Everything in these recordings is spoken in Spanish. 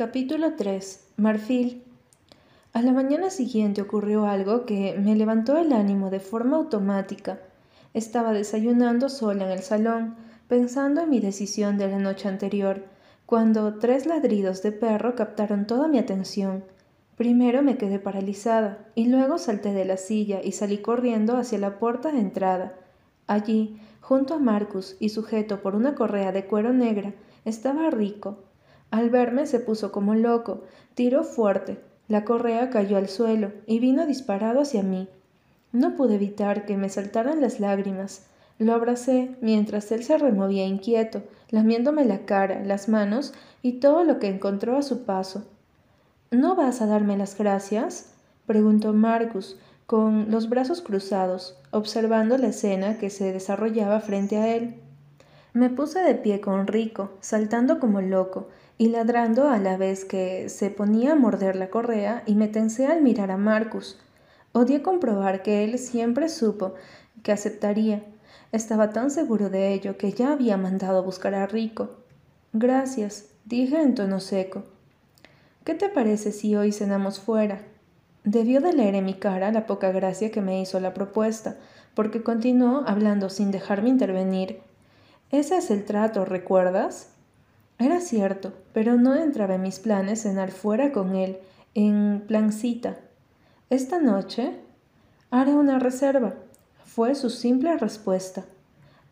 Capítulo 3. Marfil. A la mañana siguiente ocurrió algo que me levantó el ánimo de forma automática. Estaba desayunando sola en el salón, pensando en mi decisión de la noche anterior, cuando tres ladridos de perro captaron toda mi atención. Primero me quedé paralizada y luego salté de la silla y salí corriendo hacia la puerta de entrada. Allí, junto a Marcus y sujeto por una correa de cuero negra, estaba Rico, al verme se puso como loco, tiró fuerte, la correa cayó al suelo y vino disparado hacia mí. No pude evitar que me saltaran las lágrimas. Lo abracé mientras él se removía inquieto, lamiéndome la cara, las manos y todo lo que encontró a su paso. ¿No vas a darme las gracias? preguntó Marcus, con los brazos cruzados, observando la escena que se desarrollaba frente a él. Me puse de pie con Rico, saltando como loco, y ladrando a la vez que se ponía a morder la correa y me tensé al mirar a Marcus. Odié comprobar que él siempre supo que aceptaría. Estaba tan seguro de ello que ya había mandado a buscar a Rico. Gracias, dije en tono seco. ¿Qué te parece si hoy cenamos fuera? Debió de leer en mi cara la poca gracia que me hizo la propuesta, porque continuó hablando sin dejarme intervenir. Ese es el trato, ¿recuerdas? Era cierto, pero no entraba en mis planes cenar fuera con él, en plancita. Esta noche haré una reserva, fue su simple respuesta.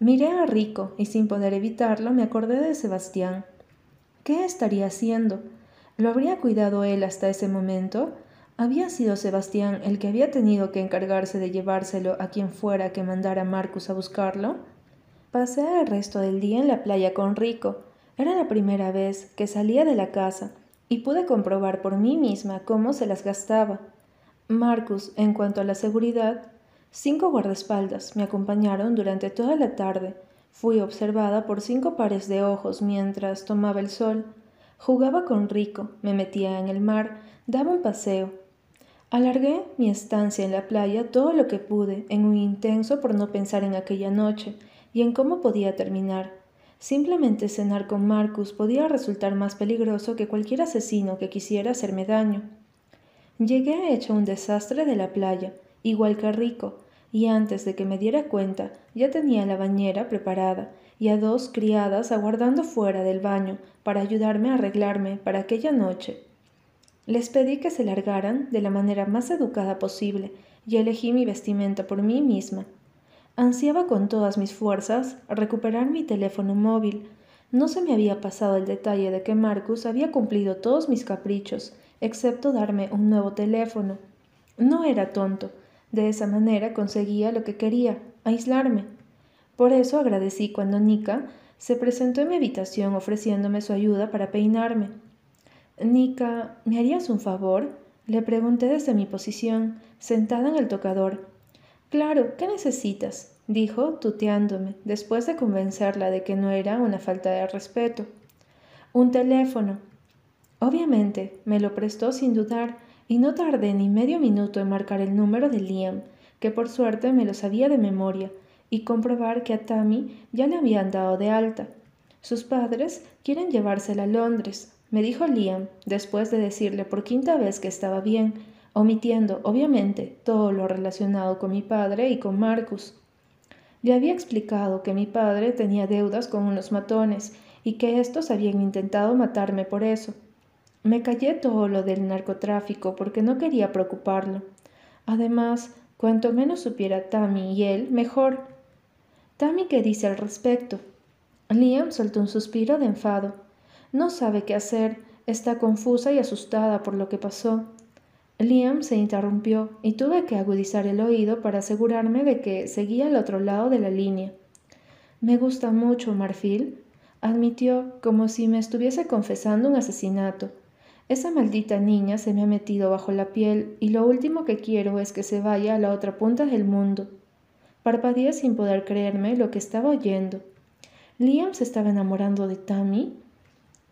Miré a Rico y sin poder evitarlo me acordé de Sebastián. ¿Qué estaría haciendo? ¿Lo habría cuidado él hasta ese momento? ¿Había sido Sebastián el que había tenido que encargarse de llevárselo a quien fuera que mandara a Marcus a buscarlo? Pasé el resto del día en la playa con Rico, era la primera vez que salía de la casa y pude comprobar por mí misma cómo se las gastaba. Marcus, en cuanto a la seguridad, cinco guardaespaldas me acompañaron durante toda la tarde. Fui observada por cinco pares de ojos mientras tomaba el sol. Jugaba con Rico, me metía en el mar, daba un paseo. Alargué mi estancia en la playa todo lo que pude, en un intenso por no pensar en aquella noche y en cómo podía terminar. Simplemente cenar con Marcus podía resultar más peligroso que cualquier asesino que quisiera hacerme daño. Llegué hecho un desastre de la playa, igual que rico, y antes de que me diera cuenta ya tenía la bañera preparada y a dos criadas aguardando fuera del baño para ayudarme a arreglarme para aquella noche. Les pedí que se largaran de la manera más educada posible y elegí mi vestimenta por mí misma. Ansiaba con todas mis fuerzas recuperar mi teléfono móvil. No se me había pasado el detalle de que Marcus había cumplido todos mis caprichos, excepto darme un nuevo teléfono. No era tonto. De esa manera conseguía lo que quería, aislarme. Por eso agradecí cuando Nika se presentó en mi habitación ofreciéndome su ayuda para peinarme. Nika, ¿me harías un favor? Le pregunté desde mi posición, sentada en el tocador. Claro, ¿qué necesitas? dijo, tuteándome, después de convencerla de que no era una falta de respeto. Un teléfono. Obviamente, me lo prestó sin dudar, y no tardé ni medio minuto en marcar el número de Liam, que por suerte me lo sabía de memoria, y comprobar que a Tammy ya le habían dado de alta. Sus padres quieren llevársela a Londres, me dijo Liam, después de decirle por quinta vez que estaba bien, omitiendo, obviamente, todo lo relacionado con mi padre y con Marcus. Le había explicado que mi padre tenía deudas con unos matones y que éstos habían intentado matarme por eso. Me callé todo lo del narcotráfico porque no quería preocuparlo. Además, cuanto menos supiera Tammy y él, mejor. Tammy, ¿qué dice al respecto? Liam soltó un suspiro de enfado. No sabe qué hacer, está confusa y asustada por lo que pasó. Liam se interrumpió y tuve que agudizar el oído para asegurarme de que seguía al otro lado de la línea. Me gusta mucho, Marfil, admitió como si me estuviese confesando un asesinato. Esa maldita niña se me ha metido bajo la piel y lo último que quiero es que se vaya a la otra punta del mundo. Parpadeé sin poder creerme lo que estaba oyendo. ¿Liam se estaba enamorando de Tammy?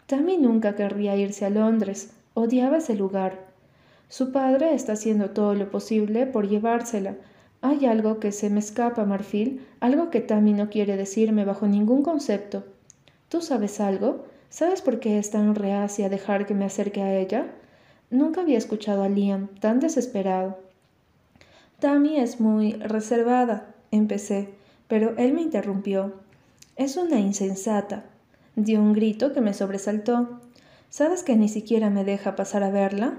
Tammy nunca querría irse a Londres. Odiaba ese lugar. Su padre está haciendo todo lo posible por llevársela. Hay algo que se me escapa, Marfil, algo que Tammy no quiere decirme bajo ningún concepto. ¿Tú sabes algo? ¿Sabes por qué es tan reacia a dejar que me acerque a ella? Nunca había escuchado a Liam tan desesperado. Tammy es muy reservada, empecé, pero él me interrumpió. Es una insensata. Dio un grito que me sobresaltó. ¿Sabes que ni siquiera me deja pasar a verla?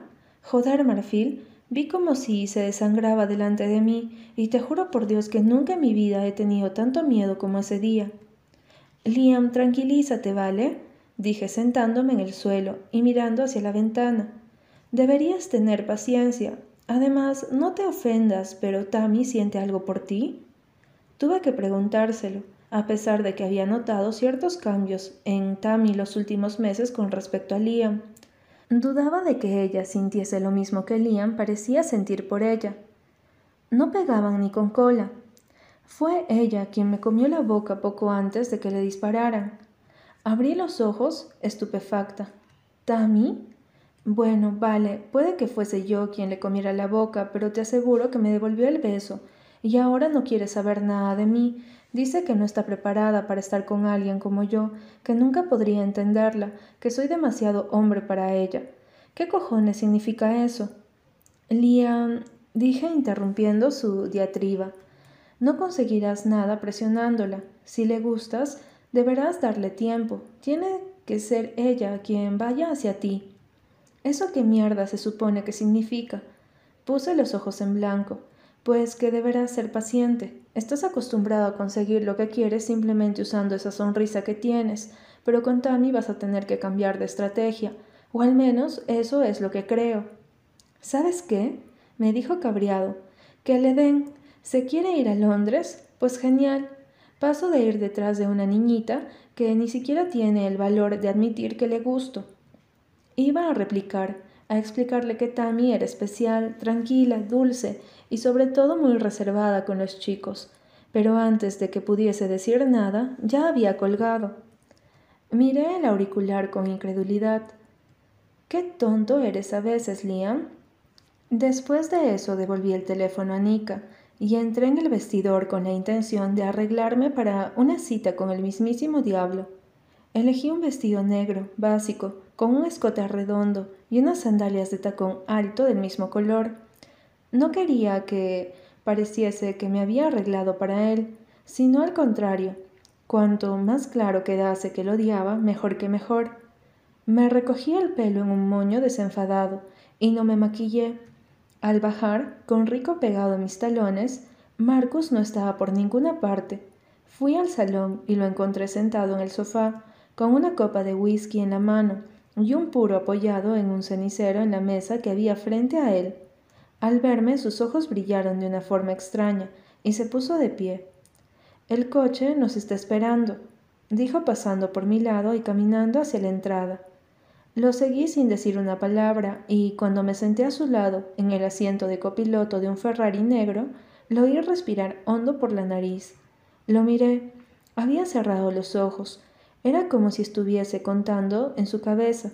Joder, Marfil, vi como si se desangraba delante de mí, y te juro por Dios que nunca en mi vida he tenido tanto miedo como ese día. Liam, tranquilízate, ¿vale? dije sentándome en el suelo y mirando hacia la ventana. Deberías tener paciencia. Además, no te ofendas, pero Tammy siente algo por ti. Tuve que preguntárselo, a pesar de que había notado ciertos cambios en Tammy los últimos meses con respecto a Liam. Dudaba de que ella sintiese lo mismo que Liam parecía sentir por ella. No pegaban ni con cola. Fue ella quien me comió la boca poco antes de que le dispararan. Abrí los ojos, estupefacta. ¿Tammy? Bueno, vale, puede que fuese yo quien le comiera la boca, pero te aseguro que me devolvió el beso, y ahora no quiere saber nada de mí. Dice que no está preparada para estar con alguien como yo, que nunca podría entenderla, que soy demasiado hombre para ella. ¿Qué cojones significa eso? Liam, dije interrumpiendo su diatriba. No conseguirás nada presionándola. Si le gustas, Deberás darle tiempo. Tiene que ser ella quien vaya hacia ti. ¿Eso qué mierda se supone que significa? Puse los ojos en blanco. Pues que deberás ser paciente. Estás acostumbrado a conseguir lo que quieres simplemente usando esa sonrisa que tienes, pero con Tammy vas a tener que cambiar de estrategia, o al menos eso es lo que creo. ¿Sabes qué? me dijo cabreado. Que le den. ¿Se quiere ir a Londres? Pues genial. Paso de ir detrás de una niñita que ni siquiera tiene el valor de admitir que le gusto. Iba a replicar, a explicarle que Tammy era especial, tranquila, dulce y sobre todo muy reservada con los chicos, pero antes de que pudiese decir nada, ya había colgado. Miré el auricular con incredulidad. Qué tonto eres a veces, Liam. Después de eso devolví el teléfono a Nika, y entré en el vestidor con la intención de arreglarme para una cita con el mismísimo diablo. Elegí un vestido negro, básico, con un escote redondo y unas sandalias de tacón alto del mismo color. No quería que pareciese que me había arreglado para él, sino al contrario. Cuanto más claro quedase que lo odiaba, mejor que mejor. Me recogí el pelo en un moño desenfadado y no me maquillé al bajar, con Rico pegado a mis talones, Marcus no estaba por ninguna parte. Fui al salón y lo encontré sentado en el sofá, con una copa de whisky en la mano y un puro apoyado en un cenicero en la mesa que había frente a él. Al verme sus ojos brillaron de una forma extraña y se puso de pie. El coche nos está esperando, dijo pasando por mi lado y caminando hacia la entrada. Lo seguí sin decir una palabra y cuando me senté a su lado en el asiento de copiloto de un Ferrari negro, lo oí respirar hondo por la nariz. Lo miré. Había cerrado los ojos. Era como si estuviese contando en su cabeza.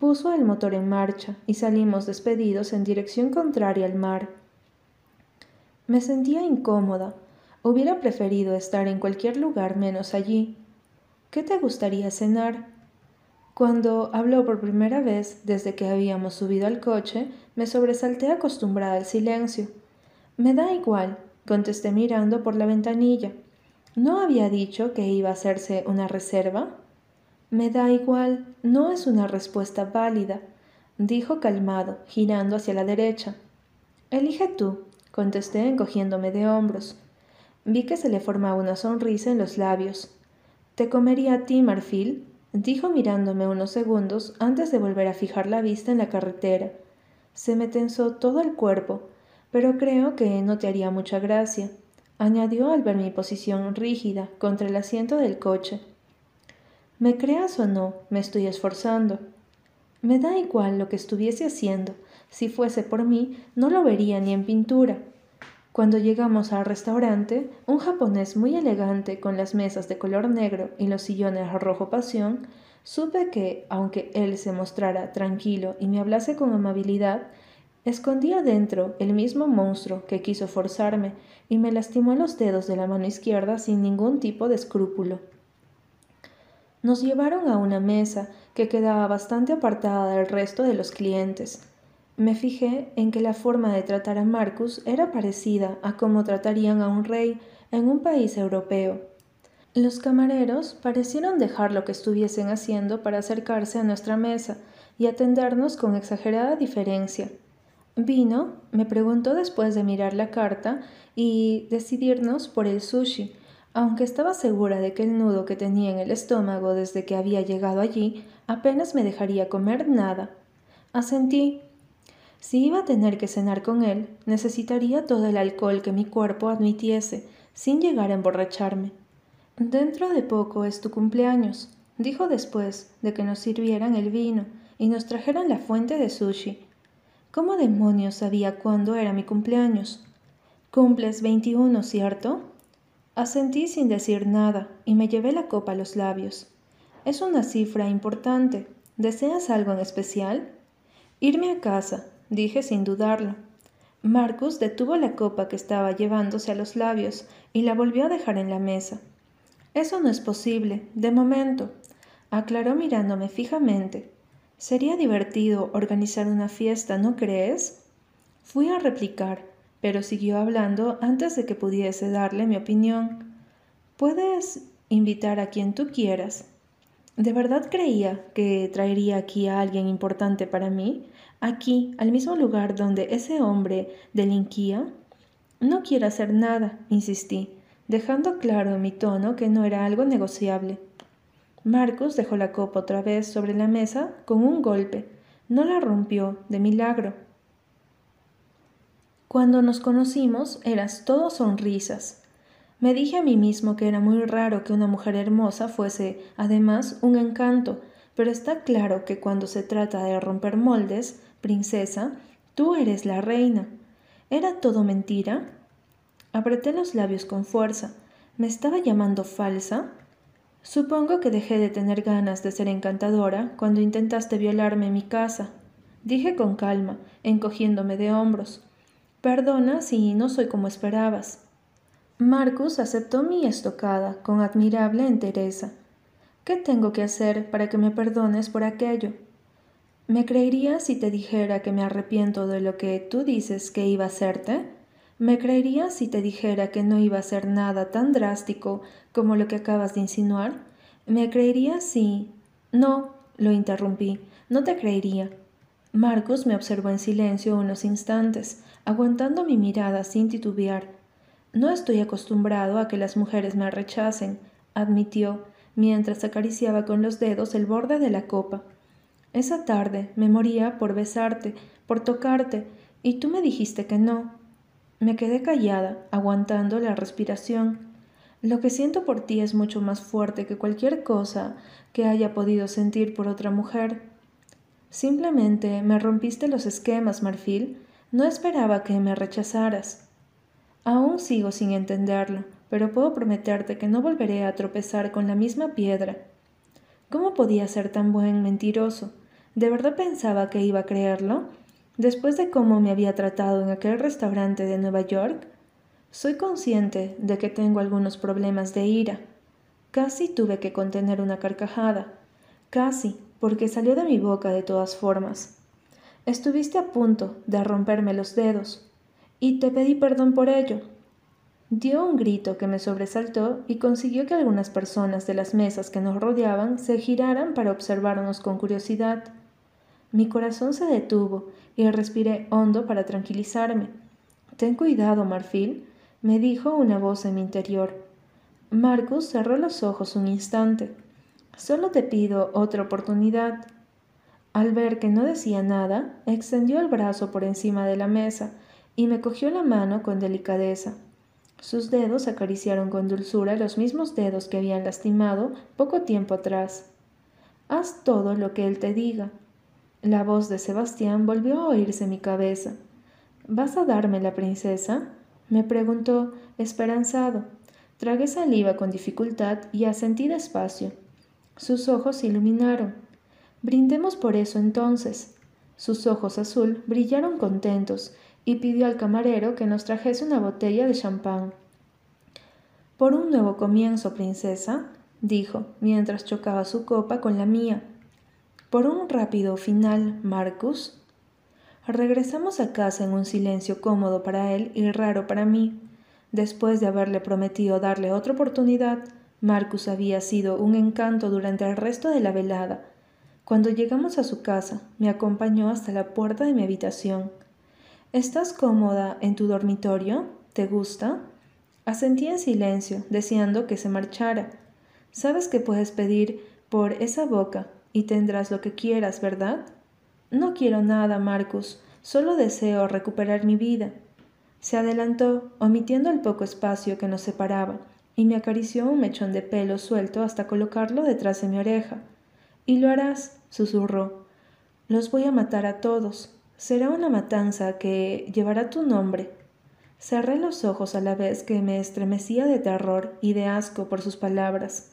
Puso el motor en marcha y salimos despedidos en dirección contraria al mar. Me sentía incómoda. Hubiera preferido estar en cualquier lugar menos allí. ¿Qué te gustaría cenar? Cuando habló por primera vez desde que habíamos subido al coche, me sobresalté acostumbrada al silencio. Me da igual, contesté mirando por la ventanilla. ¿No había dicho que iba a hacerse una reserva? Me da igual, no es una respuesta válida, dijo calmado, girando hacia la derecha. Elige tú, contesté encogiéndome de hombros. Vi que se le formaba una sonrisa en los labios. ¿Te comería a ti, Marfil? dijo mirándome unos segundos antes de volver a fijar la vista en la carretera. Se me tensó todo el cuerpo, pero creo que no te haría mucha gracia, añadió al ver mi posición rígida contra el asiento del coche. Me creas o no, me estoy esforzando. Me da igual lo que estuviese haciendo. Si fuese por mí, no lo vería ni en pintura. Cuando llegamos al restaurante, un japonés muy elegante con las mesas de color negro y los sillones rojo pasión, supe que, aunque él se mostrara tranquilo y me hablase con amabilidad, escondía dentro el mismo monstruo que quiso forzarme y me lastimó los dedos de la mano izquierda sin ningún tipo de escrúpulo. Nos llevaron a una mesa que quedaba bastante apartada del resto de los clientes. Me fijé en que la forma de tratar a Marcus era parecida a cómo tratarían a un rey en un país europeo. Los camareros parecieron dejar lo que estuviesen haciendo para acercarse a nuestra mesa y atendernos con exagerada diferencia. Vino, me preguntó después de mirar la carta y decidirnos por el sushi, aunque estaba segura de que el nudo que tenía en el estómago desde que había llegado allí apenas me dejaría comer nada. Asentí. Si iba a tener que cenar con él, necesitaría todo el alcohol que mi cuerpo admitiese, sin llegar a emborracharme. Dentro de poco es tu cumpleaños, dijo después de que nos sirvieran el vino y nos trajeran la fuente de sushi. ¿Cómo demonios sabía cuándo era mi cumpleaños? Cumples veintiuno, ¿cierto? Asentí sin decir nada y me llevé la copa a los labios. Es una cifra importante. ¿Deseas algo en especial? Irme a casa, dije sin dudarlo. Marcus detuvo la copa que estaba llevándose a los labios y la volvió a dejar en la mesa. Eso no es posible, de momento, aclaró mirándome fijamente. Sería divertido organizar una fiesta, ¿no crees? Fui a replicar pero siguió hablando antes de que pudiese darle mi opinión. Puedes invitar a quien tú quieras. ¿De verdad creía que traería aquí a alguien importante para mí? Aquí, al mismo lugar donde ese hombre delinquía. No quiero hacer nada, insistí, dejando claro en mi tono que no era algo negociable. Marcos dejó la copa otra vez sobre la mesa con un golpe. No la rompió, de milagro. Cuando nos conocimos eras todo sonrisas. Me dije a mí mismo que era muy raro que una mujer hermosa fuese, además, un encanto, pero está claro que cuando se trata de romper moldes, princesa, tú eres la reina. ¿Era todo mentira? Apreté los labios con fuerza. ¿Me estaba llamando falsa? Supongo que dejé de tener ganas de ser encantadora cuando intentaste violarme en mi casa, dije con calma, encogiéndome de hombros. Perdona si no soy como esperabas. Marcus aceptó mi estocada con admirable entereza. ¿Qué tengo que hacer para que me perdones por aquello? ¿Me creerías si te dijera que me arrepiento de lo que tú dices que iba a hacerte? ¿Me creerías si te dijera que no iba a hacer nada tan drástico como lo que acabas de insinuar? ¿Me creerías si... No, lo interrumpí, no te creería. Marcus me observó en silencio unos instantes, aguantando mi mirada sin titubear. No estoy acostumbrado a que las mujeres me rechacen, admitió, mientras acariciaba con los dedos el borde de la copa. Esa tarde me moría por besarte, por tocarte, y tú me dijiste que no. Me quedé callada, aguantando la respiración. Lo que siento por ti es mucho más fuerte que cualquier cosa que haya podido sentir por otra mujer. Simplemente me rompiste los esquemas, Marfil, no esperaba que me rechazaras. Aún sigo sin entenderlo, pero puedo prometerte que no volveré a tropezar con la misma piedra. ¿Cómo podía ser tan buen mentiroso? ¿De verdad pensaba que iba a creerlo? Después de cómo me había tratado en aquel restaurante de Nueva York, soy consciente de que tengo algunos problemas de ira. Casi tuve que contener una carcajada. Casi, porque salió de mi boca de todas formas. Estuviste a punto de romperme los dedos, y te pedí perdón por ello. Dio un grito que me sobresaltó y consiguió que algunas personas de las mesas que nos rodeaban se giraran para observarnos con curiosidad. Mi corazón se detuvo y respiré hondo para tranquilizarme. Ten cuidado, Marfil, me dijo una voz en mi interior. Marcus cerró los ojos un instante. Solo te pido otra oportunidad. Al ver que no decía nada, extendió el brazo por encima de la mesa y me cogió la mano con delicadeza. Sus dedos acariciaron con dulzura los mismos dedos que habían lastimado poco tiempo atrás. Haz todo lo que él te diga. La voz de Sebastián volvió a oírse en mi cabeza. ¿Vas a darme la princesa? me preguntó, esperanzado. Tragué saliva con dificultad y asentí despacio. Sus ojos se iluminaron. Brindemos por eso entonces. Sus ojos azul brillaron contentos y pidió al camarero que nos trajese una botella de champán. Por un nuevo comienzo, princesa, dijo, mientras chocaba su copa con la mía. Por un rápido final, Marcus. Regresamos a casa en un silencio cómodo para él y raro para mí. Después de haberle prometido darle otra oportunidad, Marcus había sido un encanto durante el resto de la velada. Cuando llegamos a su casa, me acompañó hasta la puerta de mi habitación. ¿Estás cómoda en tu dormitorio? ¿Te gusta? Asentí en silencio, deseando que se marchara. Sabes que puedes pedir por esa boca y tendrás lo que quieras, ¿verdad? No quiero nada, Marcus, solo deseo recuperar mi vida. Se adelantó, omitiendo el poco espacio que nos separaba, y me acarició un mechón de pelo suelto hasta colocarlo detrás de mi oreja. Y lo harás, susurró. Los voy a matar a todos. Será una matanza que llevará tu nombre. Cerré los ojos a la vez que me estremecía de terror y de asco por sus palabras.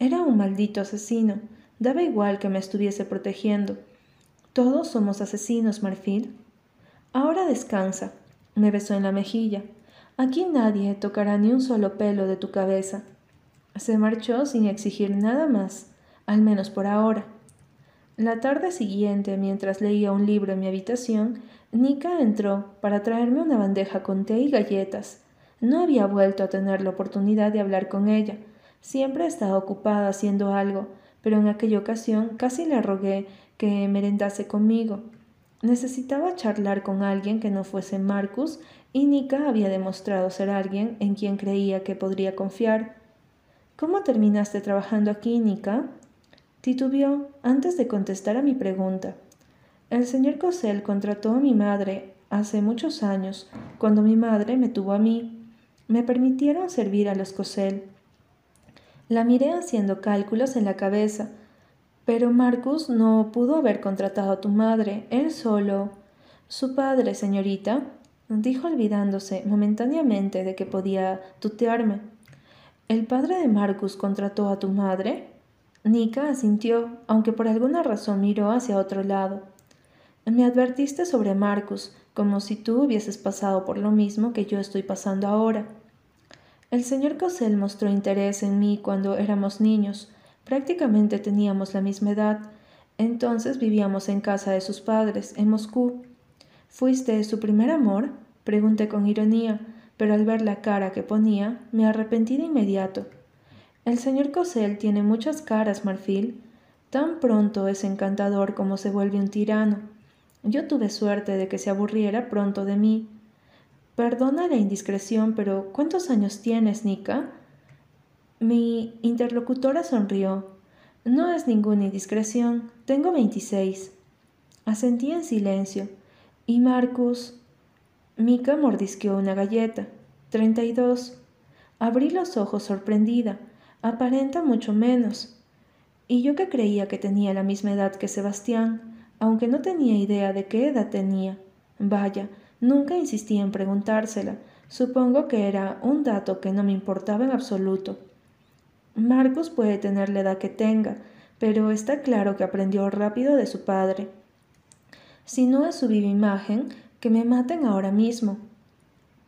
Era un maldito asesino. Daba igual que me estuviese protegiendo. Todos somos asesinos, Marfil. Ahora descansa. Me besó en la mejilla. Aquí nadie tocará ni un solo pelo de tu cabeza. Se marchó sin exigir nada más, al menos por ahora. La tarde siguiente, mientras leía un libro en mi habitación, Nika entró para traerme una bandeja con té y galletas. No había vuelto a tener la oportunidad de hablar con ella. Siempre estaba ocupada haciendo algo, pero en aquella ocasión casi le rogué que merendase conmigo. Necesitaba charlar con alguien que no fuese Marcus y Nika había demostrado ser alguien en quien creía que podría confiar. ¿Cómo terminaste trabajando aquí, Nika? Titubeó antes de contestar a mi pregunta. El señor Cosel contrató a mi madre hace muchos años, cuando mi madre me tuvo a mí. Me permitieron servir a los Cosel. La miré haciendo cálculos en la cabeza. Pero Marcus no pudo haber contratado a tu madre, él solo. Su padre, señorita, dijo olvidándose momentáneamente de que podía tutearme. ¿El padre de Marcus contrató a tu madre? Nika asintió, aunque por alguna razón miró hacia otro lado. Me advertiste sobre Marcus, como si tú hubieses pasado por lo mismo que yo estoy pasando ahora. El señor Cosel mostró interés en mí cuando éramos niños. Prácticamente teníamos la misma edad. Entonces vivíamos en casa de sus padres, en Moscú. ¿Fuiste su primer amor? Pregunté con ironía, pero al ver la cara que ponía, me arrepentí de inmediato. El señor Cosel tiene muchas caras, Marfil. Tan pronto es encantador como se vuelve un tirano. Yo tuve suerte de que se aburriera pronto de mí. Perdona la indiscreción, pero ¿cuántos años tienes, Nika? Mi interlocutora sonrió. No es ninguna indiscreción. Tengo veintiséis. Asentí en silencio. ¿Y Marcus? Mika mordisqueó una galleta. Treinta y dos. Abrí los ojos sorprendida. Aparenta mucho menos. Y yo que creía que tenía la misma edad que Sebastián aunque no tenía idea de qué edad tenía. Vaya, nunca insistí en preguntársela. Supongo que era un dato que no me importaba en absoluto. Marcos puede tener la edad que tenga, pero está claro que aprendió rápido de su padre. Si no es su viva imagen, que me maten ahora mismo.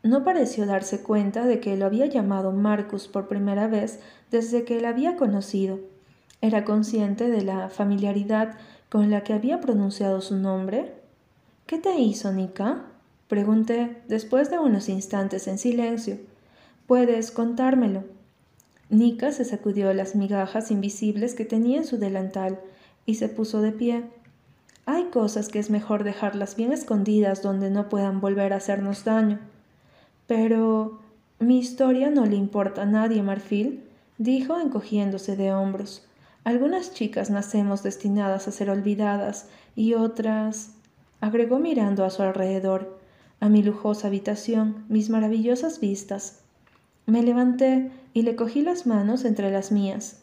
No pareció darse cuenta de que lo había llamado Marcus por primera vez desde que la había conocido. Era consciente de la familiaridad con la que había pronunciado su nombre? ¿Qué te hizo, Nika? Pregunté después de unos instantes en silencio. Puedes contármelo. Nika se sacudió las migajas invisibles que tenía en su delantal y se puso de pie. Hay cosas que es mejor dejarlas bien escondidas donde no puedan volver a hacernos daño. Pero mi historia no le importa a nadie, Marfil, dijo encogiéndose de hombros. Algunas chicas nacemos destinadas a ser olvidadas y otras, agregó mirando a su alrededor, a mi lujosa habitación, mis maravillosas vistas. Me levanté y le cogí las manos entre las mías.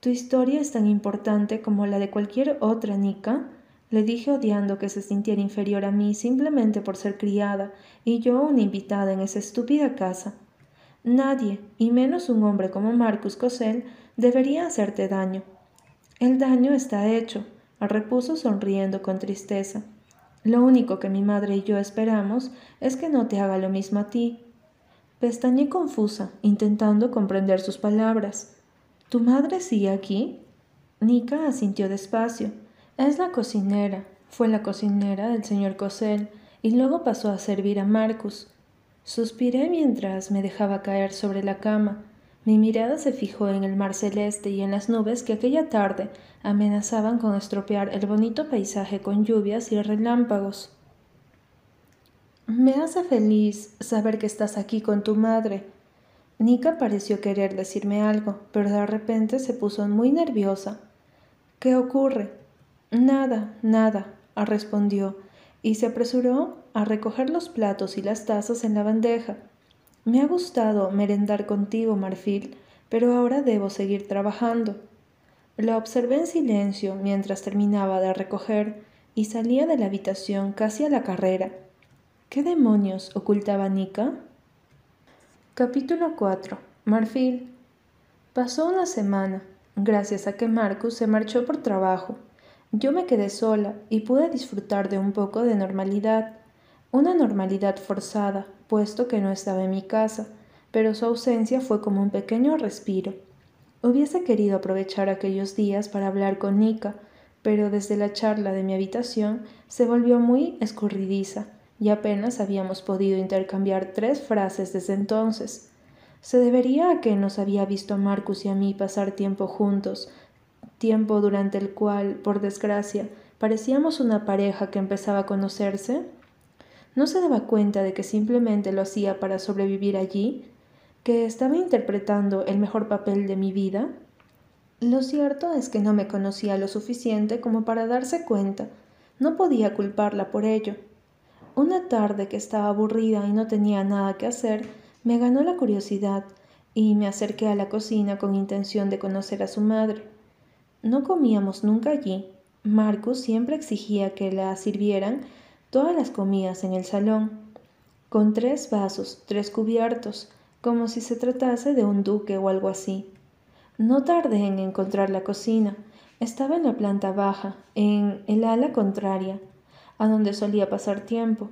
Tu historia es tan importante como la de cualquier otra, Nika, le dije odiando que se sintiera inferior a mí simplemente por ser criada y yo una invitada en esa estúpida casa. Nadie, y menos un hombre como Marcus Cosel, debería hacerte daño. El daño está hecho, repuso sonriendo con tristeza. Lo único que mi madre y yo esperamos es que no te haga lo mismo a ti. Pestañé confusa, intentando comprender sus palabras. ¿Tu madre sigue aquí? Nika asintió despacio. Es la cocinera. Fue la cocinera del señor Cosel y luego pasó a servir a Marcus. Suspiré mientras me dejaba caer sobre la cama. Mi mirada se fijó en el mar celeste y en las nubes que aquella tarde amenazaban con estropear el bonito paisaje con lluvias y relámpagos. Me hace feliz saber que estás aquí con tu madre. Nika pareció querer decirme algo, pero de repente se puso muy nerviosa. ¿Qué ocurre? Nada, nada, respondió, y se apresuró a recoger los platos y las tazas en la bandeja. Me ha gustado merendar contigo, Marfil, pero ahora debo seguir trabajando. La observé en silencio mientras terminaba de recoger y salía de la habitación casi a la carrera. ¿Qué demonios ocultaba Nika? Capítulo 4. Marfil. Pasó una semana, gracias a que Marcus se marchó por trabajo. Yo me quedé sola y pude disfrutar de un poco de normalidad una normalidad forzada, puesto que no estaba en mi casa, pero su ausencia fue como un pequeño respiro. Hubiese querido aprovechar aquellos días para hablar con Nika, pero desde la charla de mi habitación se volvió muy escurridiza y apenas habíamos podido intercambiar tres frases desde entonces. Se debería a que nos había visto a Marcus y a mí pasar tiempo juntos, tiempo durante el cual, por desgracia, parecíamos una pareja que empezaba a conocerse ¿No se daba cuenta de que simplemente lo hacía para sobrevivir allí? ¿Que estaba interpretando el mejor papel de mi vida? Lo cierto es que no me conocía lo suficiente como para darse cuenta. No podía culparla por ello. Una tarde que estaba aburrida y no tenía nada que hacer, me ganó la curiosidad y me acerqué a la cocina con intención de conocer a su madre. No comíamos nunca allí. Marcus siempre exigía que la sirvieran todas las comidas en el salón, con tres vasos, tres cubiertos, como si se tratase de un duque o algo así. No tardé en encontrar la cocina. Estaba en la planta baja, en el ala contraria, a donde solía pasar tiempo,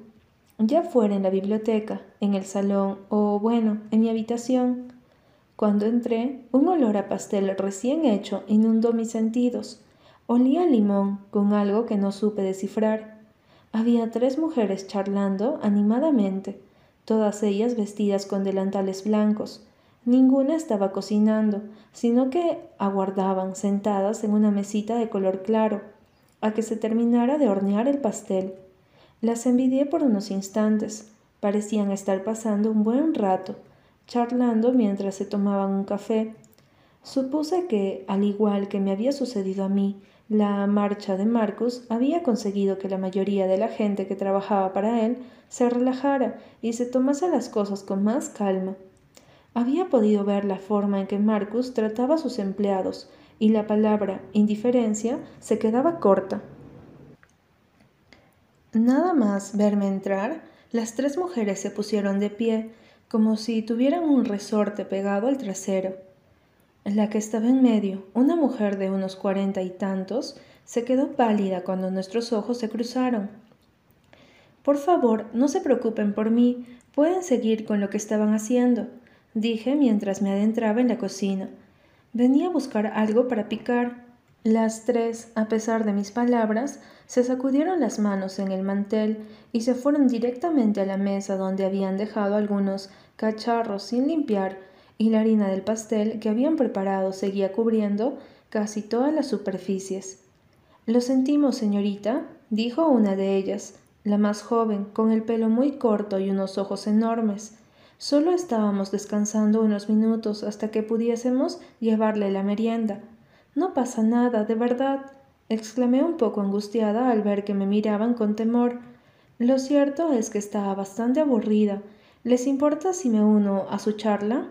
ya fuera en la biblioteca, en el salón o, bueno, en mi habitación. Cuando entré, un olor a pastel recién hecho inundó mis sentidos. Olía a limón con algo que no supe descifrar. Había tres mujeres charlando animadamente, todas ellas vestidas con delantales blancos. Ninguna estaba cocinando, sino que aguardaban sentadas en una mesita de color claro, a que se terminara de hornear el pastel. Las envidié por unos instantes. Parecían estar pasando un buen rato, charlando mientras se tomaban un café. Supuse que, al igual que me había sucedido a mí, la marcha de Marcus había conseguido que la mayoría de la gente que trabajaba para él se relajara y se tomase las cosas con más calma. Había podido ver la forma en que Marcus trataba a sus empleados y la palabra indiferencia se quedaba corta. Nada más verme entrar, las tres mujeres se pusieron de pie, como si tuvieran un resorte pegado al trasero. La que estaba en medio, una mujer de unos cuarenta y tantos, se quedó pálida cuando nuestros ojos se cruzaron. Por favor, no se preocupen por mí, pueden seguir con lo que estaban haciendo, dije mientras me adentraba en la cocina. Venía a buscar algo para picar. Las tres, a pesar de mis palabras, se sacudieron las manos en el mantel y se fueron directamente a la mesa donde habían dejado algunos cacharros sin limpiar y la harina del pastel que habían preparado seguía cubriendo casi todas las superficies. Lo sentimos, señorita, dijo una de ellas, la más joven, con el pelo muy corto y unos ojos enormes. Solo estábamos descansando unos minutos hasta que pudiésemos llevarle la merienda. No pasa nada, de verdad, exclamé un poco angustiada al ver que me miraban con temor. Lo cierto es que estaba bastante aburrida. ¿Les importa si me uno a su charla?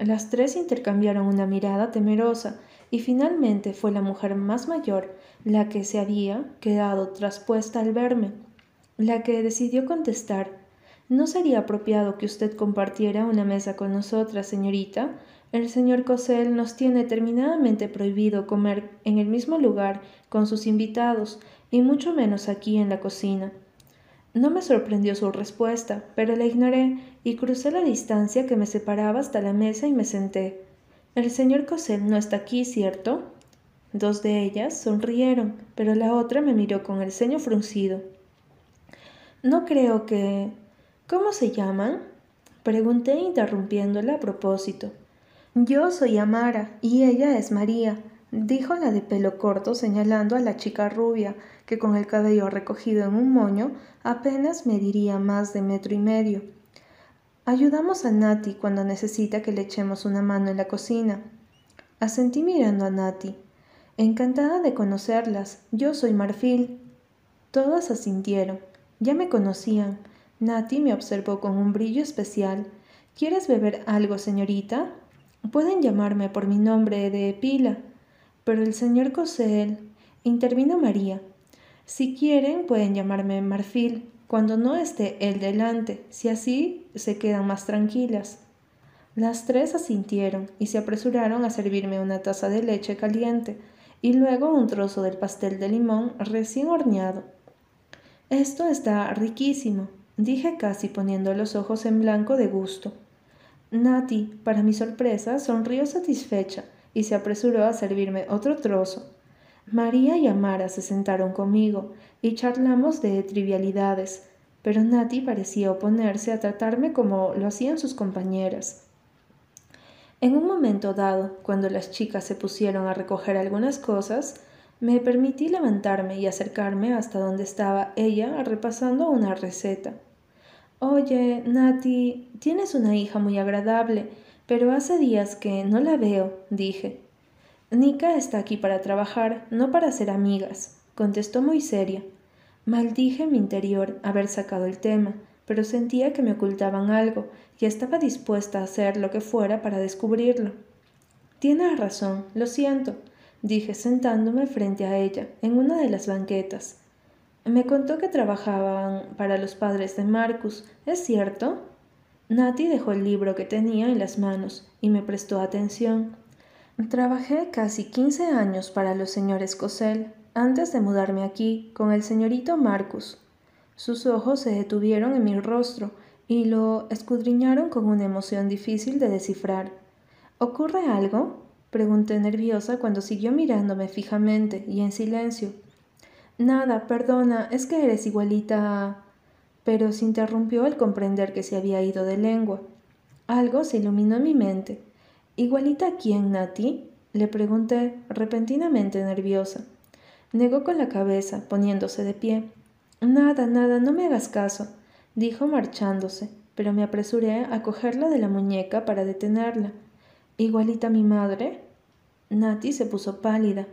Las tres intercambiaron una mirada temerosa y finalmente fue la mujer más mayor la que se había quedado traspuesta al verme, la que decidió contestar ¿No sería apropiado que usted compartiera una mesa con nosotras, señorita? El señor Cosel nos tiene terminadamente prohibido comer en el mismo lugar con sus invitados, y mucho menos aquí en la cocina. No me sorprendió su respuesta, pero la ignoré y crucé la distancia que me separaba hasta la mesa y me senté. El señor Cosel no está aquí, ¿cierto? Dos de ellas sonrieron, pero la otra me miró con el ceño fruncido. No creo que... ¿Cómo se llaman? Pregunté interrumpiéndola a propósito. Yo soy Amara y ella es María, dijo la de pelo corto señalando a la chica rubia, que con el cabello recogido en un moño apenas mediría más de metro y medio. Ayudamos a Nati cuando necesita que le echemos una mano en la cocina. Asentí mirando a Nati. Encantada de conocerlas. Yo soy Marfil. Todas asintieron. Ya me conocían. Nati me observó con un brillo especial. ¿Quieres beber algo, señorita? Pueden llamarme por mi nombre de Pila. Pero el señor Cosel. intervino María. Si quieren, pueden llamarme Marfil cuando no esté él delante, si así se quedan más tranquilas. Las tres asintieron y se apresuraron a servirme una taza de leche caliente y luego un trozo del pastel de limón recién horneado. Esto está riquísimo, dije casi poniendo los ojos en blanco de gusto. Nati, para mi sorpresa, sonrió satisfecha y se apresuró a servirme otro trozo. María y Amara se sentaron conmigo y charlamos de trivialidades, pero Nati parecía oponerse a tratarme como lo hacían sus compañeras. En un momento dado, cuando las chicas se pusieron a recoger algunas cosas, me permití levantarme y acercarme hasta donde estaba ella repasando una receta. Oye, Nati, tienes una hija muy agradable, pero hace días que no la veo, dije. Nika está aquí para trabajar, no para ser amigas, contestó muy seria. Maldije mi interior haber sacado el tema, pero sentía que me ocultaban algo y estaba dispuesta a hacer lo que fuera para descubrirlo. Tienes razón, lo siento, dije sentándome frente a ella en una de las banquetas. Me contó que trabajaban para los padres de Marcus, ¿es cierto? Nati dejó el libro que tenía en las manos y me prestó atención. Trabajé casi quince años para los señores Cosel, antes de mudarme aquí con el señorito Marcus. Sus ojos se detuvieron en mi rostro y lo escudriñaron con una emoción difícil de descifrar. ¿Ocurre algo? pregunté nerviosa cuando siguió mirándome fijamente y en silencio. Nada, perdona, es que eres igualita a... Pero se interrumpió al comprender que se había ido de lengua. Algo se iluminó en mi mente. ¿Igualita a quién, Nati? Le pregunté, repentinamente nerviosa. Negó con la cabeza, poniéndose de pie. Nada, nada, no me hagas caso, dijo marchándose, pero me apresuré a cogerla de la muñeca para detenerla. ¿Igualita a mi madre? Nati se puso pálida.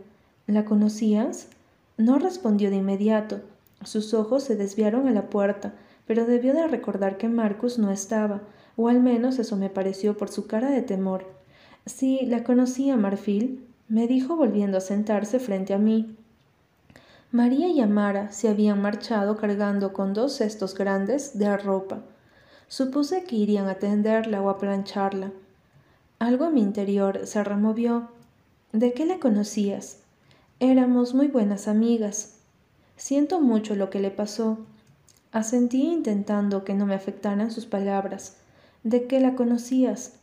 ¿La conocías? No respondió de inmediato. Sus ojos se desviaron a la puerta, pero debió de recordar que Marcus no estaba, o al menos eso me pareció por su cara de temor. Sí, la conocía, Marfil, me dijo volviendo a sentarse frente a mí. María y Amara se habían marchado cargando con dos cestos grandes de ropa. Supuse que irían a tenderla o a plancharla. Algo en mi interior se removió. ¿De qué la conocías? Éramos muy buenas amigas. Siento mucho lo que le pasó. Asentí intentando que no me afectaran sus palabras. ¿De qué la conocías?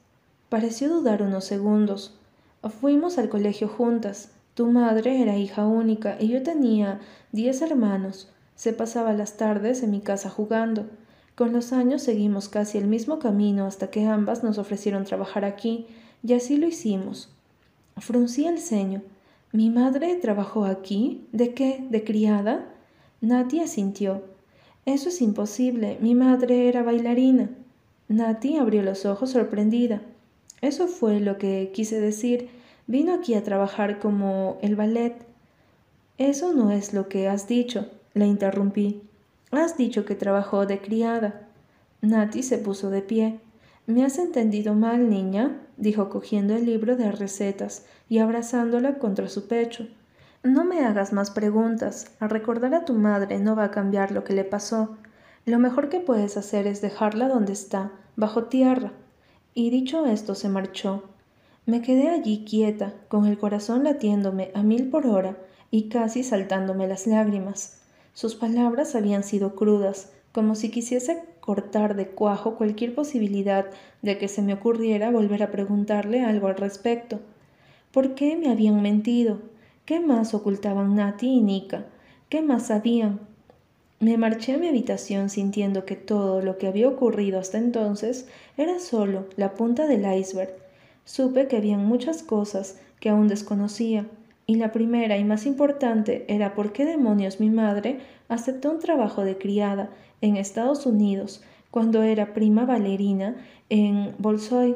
Pareció dudar unos segundos. Fuimos al colegio juntas. Tu madre era hija única y yo tenía diez hermanos. Se pasaba las tardes en mi casa jugando. Con los años seguimos casi el mismo camino hasta que ambas nos ofrecieron trabajar aquí, y así lo hicimos. Fruncí el ceño. ¿Mi madre trabajó aquí? ¿De qué? ¿De criada? Nati sintió. Eso es imposible. Mi madre era bailarina. Nati abrió los ojos sorprendida. Eso fue lo que quise decir. Vino aquí a trabajar como el ballet. Eso no es lo que has dicho, le interrumpí. Has dicho que trabajó de criada. Nati se puso de pie. Me has entendido mal, niña, dijo cogiendo el libro de recetas y abrazándola contra su pecho. No me hagas más preguntas. A recordar a tu madre no va a cambiar lo que le pasó. Lo mejor que puedes hacer es dejarla donde está, bajo tierra, y dicho esto se marchó. Me quedé allí quieta, con el corazón latiéndome a mil por hora y casi saltándome las lágrimas. Sus palabras habían sido crudas, como si quisiese cortar de cuajo cualquier posibilidad de que se me ocurriera volver a preguntarle algo al respecto. ¿Por qué me habían mentido? ¿Qué más ocultaban Nati y Nika? ¿Qué más sabían? Me marché a mi habitación sintiendo que todo lo que había ocurrido hasta entonces era solo la punta del iceberg. Supe que habían muchas cosas que aún desconocía, y la primera y más importante era por qué demonios mi madre aceptó un trabajo de criada en Estados Unidos cuando era prima bailarina en Bolsoy.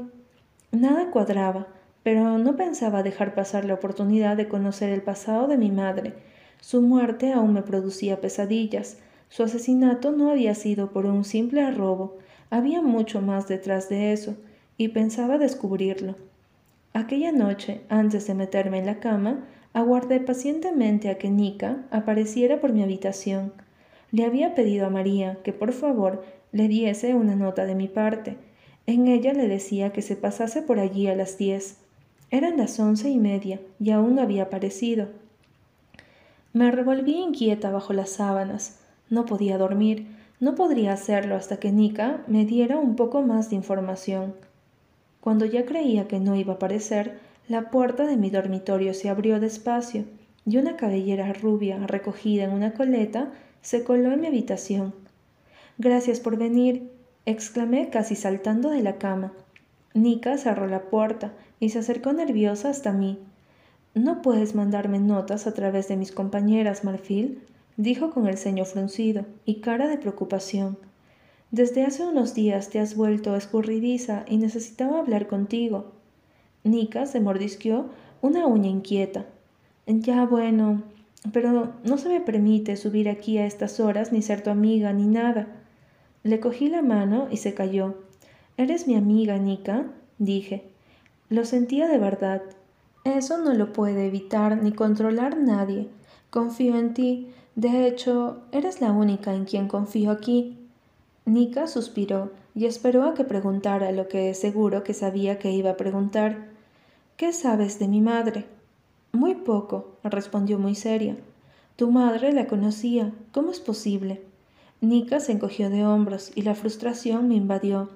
Nada cuadraba, pero no pensaba dejar pasar la oportunidad de conocer el pasado de mi madre. Su muerte aún me producía pesadillas, su asesinato no había sido por un simple robo, había mucho más detrás de eso, y pensaba descubrirlo. Aquella noche, antes de meterme en la cama, aguardé pacientemente a que Nika apareciera por mi habitación. Le había pedido a María que por favor le diese una nota de mi parte. En ella le decía que se pasase por allí a las diez. Eran las once y media y aún no había aparecido. Me revolví inquieta bajo las sábanas. No podía dormir, no podría hacerlo hasta que Nika me diera un poco más de información. Cuando ya creía que no iba a aparecer, la puerta de mi dormitorio se abrió despacio y una cabellera rubia recogida en una coleta se coló en mi habitación. Gracias por venir, exclamé casi saltando de la cama. Nika cerró la puerta y se acercó nerviosa hasta mí. ¿No puedes mandarme notas a través de mis compañeras, Marfil? dijo con el ceño fruncido y cara de preocupación. Desde hace unos días te has vuelto escurridiza y necesitaba hablar contigo. Nika se mordisqueó una uña inquieta. Ya bueno, pero no se me permite subir aquí a estas horas ni ser tu amiga ni nada. Le cogí la mano y se cayó. ¿Eres mi amiga, Nika? dije. Lo sentía de verdad. Eso no lo puede evitar ni controlar nadie. Confío en ti, de hecho, eres la única en quien confío aquí. Nika suspiró y esperó a que preguntara lo que seguro que sabía que iba a preguntar. ¿Qué sabes de mi madre? Muy poco, respondió muy seria. Tu madre la conocía. ¿Cómo es posible? Nika se encogió de hombros y la frustración me invadió.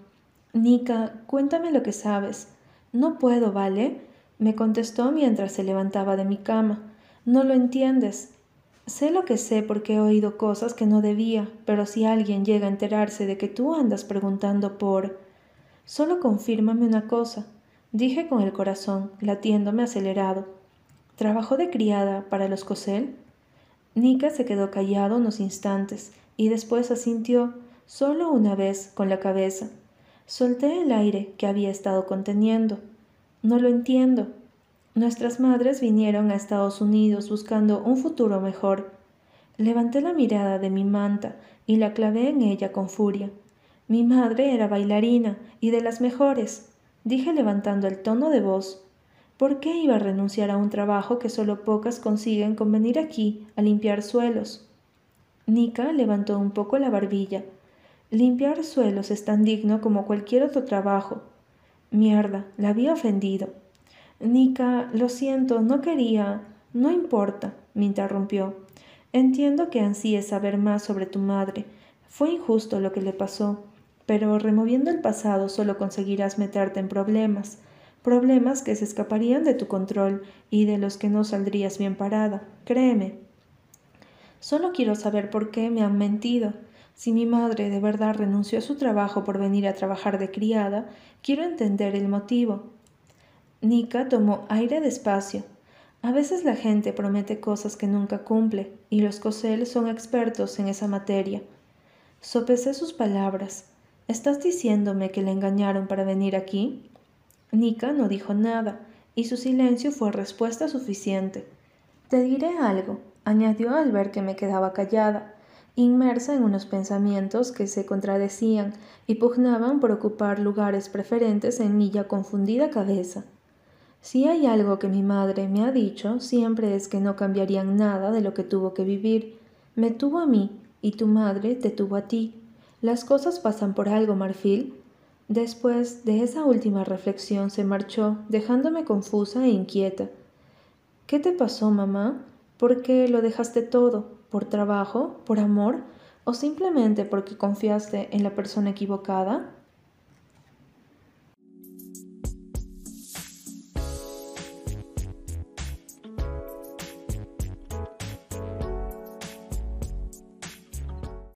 Nika, cuéntame lo que sabes. No puedo, ¿vale? me contestó mientras se levantaba de mi cama. No lo entiendes. Sé lo que sé porque he oído cosas que no debía, pero si alguien llega a enterarse de que tú andas preguntando por... Solo confírmame una cosa, dije con el corazón, latiéndome acelerado. ¿Trabajó de criada para los Cosel? Nika se quedó callado unos instantes y después asintió, solo una vez, con la cabeza. Solté el aire que había estado conteniendo. No lo entiendo, Nuestras madres vinieron a Estados Unidos buscando un futuro mejor. Levanté la mirada de mi manta y la clavé en ella con furia. Mi madre era bailarina y de las mejores, dije levantando el tono de voz. ¿Por qué iba a renunciar a un trabajo que solo pocas consiguen con venir aquí a limpiar suelos? Nika levantó un poco la barbilla. Limpiar suelos es tan digno como cualquier otro trabajo. Mierda, la había ofendido. Nika, lo siento, no quería. No importa, me interrumpió. Entiendo que ansíes saber más sobre tu madre. Fue injusto lo que le pasó, pero removiendo el pasado solo conseguirás meterte en problemas, problemas que se escaparían de tu control y de los que no saldrías bien parada, créeme. Solo quiero saber por qué me han mentido. Si mi madre de verdad renunció a su trabajo por venir a trabajar de criada, quiero entender el motivo. Nika tomó aire despacio. A veces la gente promete cosas que nunca cumple, y los Cosel son expertos en esa materia. Sopesé sus palabras. ¿Estás diciéndome que le engañaron para venir aquí? Nika no dijo nada, y su silencio fue respuesta suficiente. Te diré algo, añadió al ver que me quedaba callada, inmersa en unos pensamientos que se contradecían y pugnaban por ocupar lugares preferentes en mi ya confundida cabeza. Si hay algo que mi madre me ha dicho, siempre es que no cambiarían nada de lo que tuvo que vivir. Me tuvo a mí y tu madre te tuvo a ti. Las cosas pasan por algo, Marfil. Después de esa última reflexión se marchó, dejándome confusa e inquieta. ¿Qué te pasó, mamá? ¿Por qué lo dejaste todo? ¿Por trabajo? ¿Por amor? o simplemente porque confiaste en la persona equivocada?